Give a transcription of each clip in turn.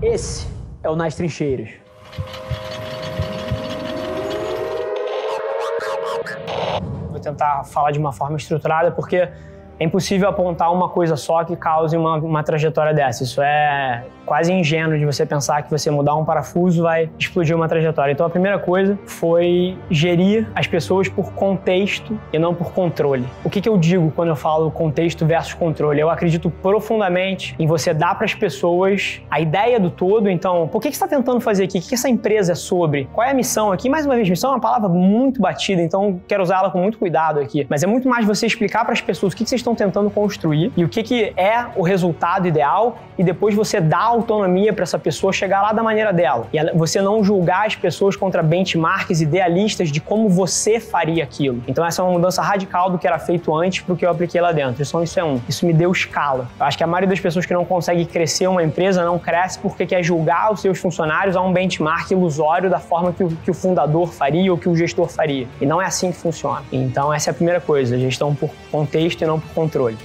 Esse é o Nas Trincheiras. Vou tentar falar de uma forma estruturada porque é impossível apontar uma coisa só que cause uma, uma trajetória dessa. Isso é quase ingênuo de você pensar que você mudar um parafuso vai explodir uma trajetória. Então a primeira coisa foi gerir as pessoas por contexto e não por controle. O que, que eu digo quando eu falo contexto versus controle? Eu acredito profundamente em você dar para as pessoas a ideia do todo. Então, por que, que você está tentando fazer aqui? O que, que essa empresa é sobre? Qual é a missão aqui? Mais uma vez, missão é uma palavra muito batida, então quero usar ela com muito cuidado aqui. Mas é muito mais você explicar para as pessoas o que, que vocês estão tentando construir e o que, que é o resultado ideal e depois você dar autonomia para essa pessoa chegar lá da maneira dela. E você não julgar as pessoas contra benchmarks idealistas de como você faria aquilo. Então essa é uma mudança radical do que era feito antes para o que eu apliquei lá dentro. Isso é um. Isso me deu escala. Eu acho que a maioria das pessoas que não consegue crescer uma empresa não cresce porque quer julgar os seus funcionários a um benchmark ilusório da forma que o, que o fundador faria ou que o gestor faria. E não é assim que funciona. Então essa é a primeira coisa, gestão por contexto e não por controle.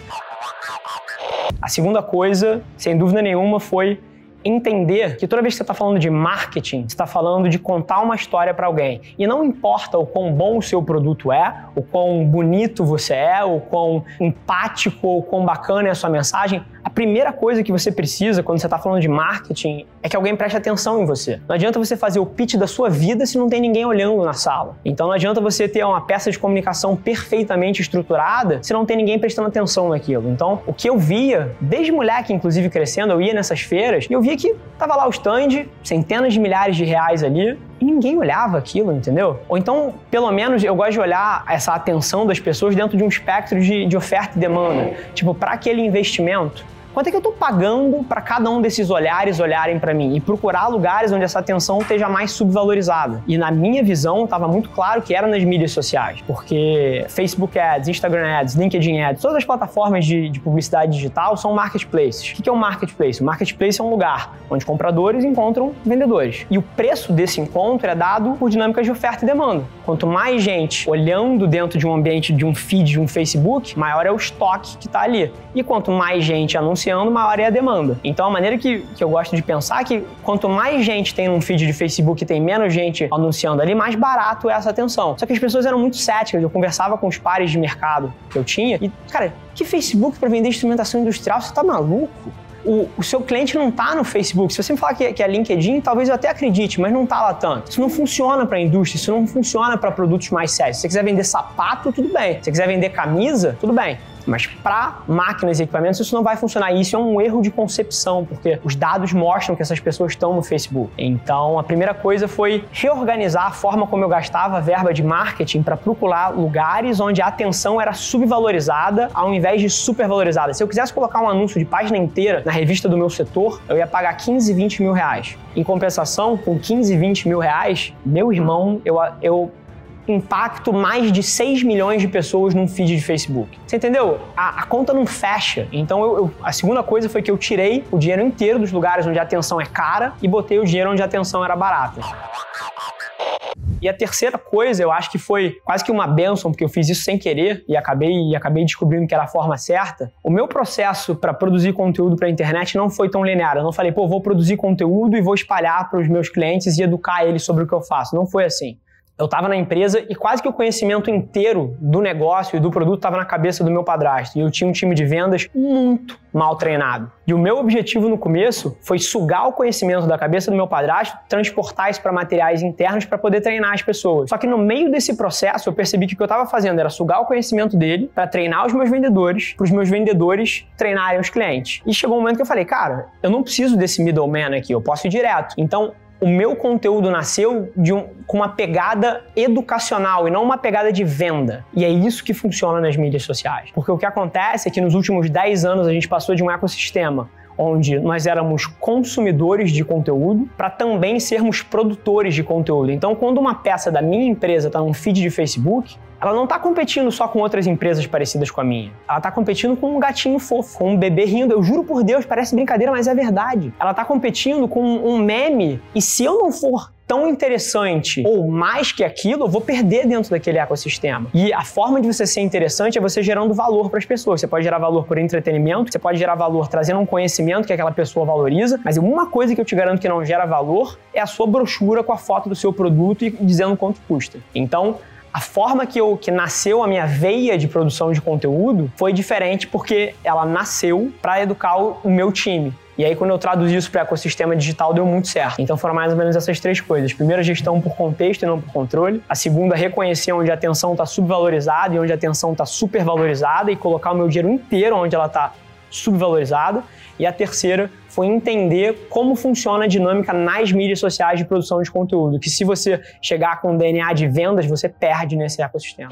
A segunda coisa, sem dúvida nenhuma, foi entender que toda vez que você está falando de marketing, você está falando de contar uma história para alguém. E não importa o quão bom o seu produto é, o quão bonito você é, o quão empático ou quão bacana é a sua mensagem, a primeira coisa que você precisa quando você está falando de marketing é que alguém preste atenção em você. Não adianta você fazer o pitch da sua vida se não tem ninguém olhando na sala. Então não adianta você ter uma peça de comunicação perfeitamente estruturada se não tem ninguém prestando atenção naquilo. Então, o que eu via, desde moleque, inclusive crescendo, eu ia nessas feiras e eu via que tava lá o stand, centenas de milhares de reais ali, ninguém olhava aquilo, entendeu? Ou então, pelo menos, eu gosto de olhar essa atenção das pessoas dentro de um espectro de, de oferta e demanda. Tipo, para aquele investimento, Quanto é que eu estou pagando para cada um desses olhares olharem para mim? E procurar lugares onde essa atenção esteja mais subvalorizada. E na minha visão, estava muito claro que era nas mídias sociais. Porque Facebook Ads, Instagram Ads, LinkedIn Ads, todas as plataformas de, de publicidade digital são marketplaces. O que é um marketplace? O marketplace é um lugar onde compradores encontram vendedores. E o preço desse encontro é dado por dinâmicas de oferta e demanda. Quanto mais gente olhando dentro de um ambiente de um feed de um Facebook, maior é o estoque que está ali. E quanto mais gente anuncia anunciando, maior é a demanda. Então a maneira que, que eu gosto de pensar é que quanto mais gente tem num feed de Facebook e tem menos gente anunciando ali, mais barato é essa atenção. Só que as pessoas eram muito céticas. Eu conversava com os pares de mercado que eu tinha e, cara, que Facebook para vender instrumentação industrial? Você tá maluco? O, o, seu cliente não está no Facebook. Se você me falar que, que, é LinkedIn, talvez eu até acredite, mas não está lá tanto. Isso não funciona para a indústria, isso não funciona para produtos mais sérios. Se você quiser vender sapato, tudo bem. Se você quiser vender camisa, tudo bem. Mas para máquinas e equipamentos isso não vai funcionar. E isso é um erro de concepção, porque os dados mostram que essas pessoas estão no Facebook. Então, a primeira coisa foi reorganizar a forma como eu gastava a verba de marketing para procurar lugares onde a atenção era subvalorizada ao invés de supervalorizada. Se eu quisesse colocar um anúncio de página inteira na revista do meu setor, eu ia pagar 15, 20 mil reais. Em compensação, com 15, 20 mil reais, meu irmão, eu, eu impacto mais de 6 milhões de pessoas num feed de Facebook. Você entendeu? A, a conta não fecha. Então, eu, eu, a segunda coisa foi que eu tirei o dinheiro inteiro dos lugares onde a atenção é cara e botei o dinheiro onde a atenção era barata. E a terceira coisa, eu acho que foi quase que uma benção, porque eu fiz isso sem querer e acabei, e acabei descobrindo que era a forma certa. O meu processo para produzir conteúdo para a internet não foi tão linear. Eu não falei, pô, vou produzir conteúdo e vou espalhar para os meus clientes e educar eles sobre o que eu faço. Não foi assim eu estava na empresa e quase que o conhecimento inteiro do negócio e do produto estava na cabeça do meu padrasto. E eu tinha um time de vendas muito mal treinado. E o meu objetivo no começo foi sugar o conhecimento da cabeça do meu padrasto, transportar isso para materiais internos para poder treinar as pessoas. Só que no meio desse processo eu percebi que o que eu estava fazendo era sugar o conhecimento dele para treinar os meus vendedores, para os meus vendedores treinarem os clientes. E chegou um momento que eu falei, cara, eu não preciso desse middleman aqui, eu posso ir direto. Então o meu conteúdo nasceu um, com uma pegada educacional e não uma pegada de venda. E é isso que funciona nas mídias sociais. Porque o que acontece é que nos últimos 10 anos a gente passou de um ecossistema onde nós éramos consumidores de conteúdo para também sermos produtores de conteúdo. Então, quando uma peça da minha empresa está num feed de Facebook, ela não está competindo só com outras empresas parecidas com a minha. Ela está competindo com um gatinho fofo, com um bebê rindo. Eu juro por Deus, parece brincadeira, mas é verdade. Ela está competindo com um meme. E se eu não for tão interessante ou mais que aquilo, eu vou perder dentro daquele ecossistema. E a forma de você ser interessante é você gerando valor para as pessoas. Você pode gerar valor por entretenimento, você pode gerar valor trazendo um conhecimento que aquela pessoa valoriza, mas uma coisa que eu te garanto que não gera valor é a sua brochura com a foto do seu produto e dizendo quanto custa. Então, a forma que, eu, que nasceu a minha veia de produção de conteúdo foi diferente porque ela nasceu para educar o, meu time. E aí, quando eu traduzi isso para ecossistema digital, deu muito certo. Então, foram mais ou menos essas três coisas. Primeiro, gestão por contexto e não por controle. A segunda, reconhecer onde a atenção está subvalorizada e onde a atenção está supervalorizada e colocar o meu dinheiro inteiro onde ela está subvalorizada. E a terceira foi entender como funciona a dinâmica nas mídias sociais de produção de conteúdo, que se você chegar com DNA de vendas, você perde nesse ecossistema.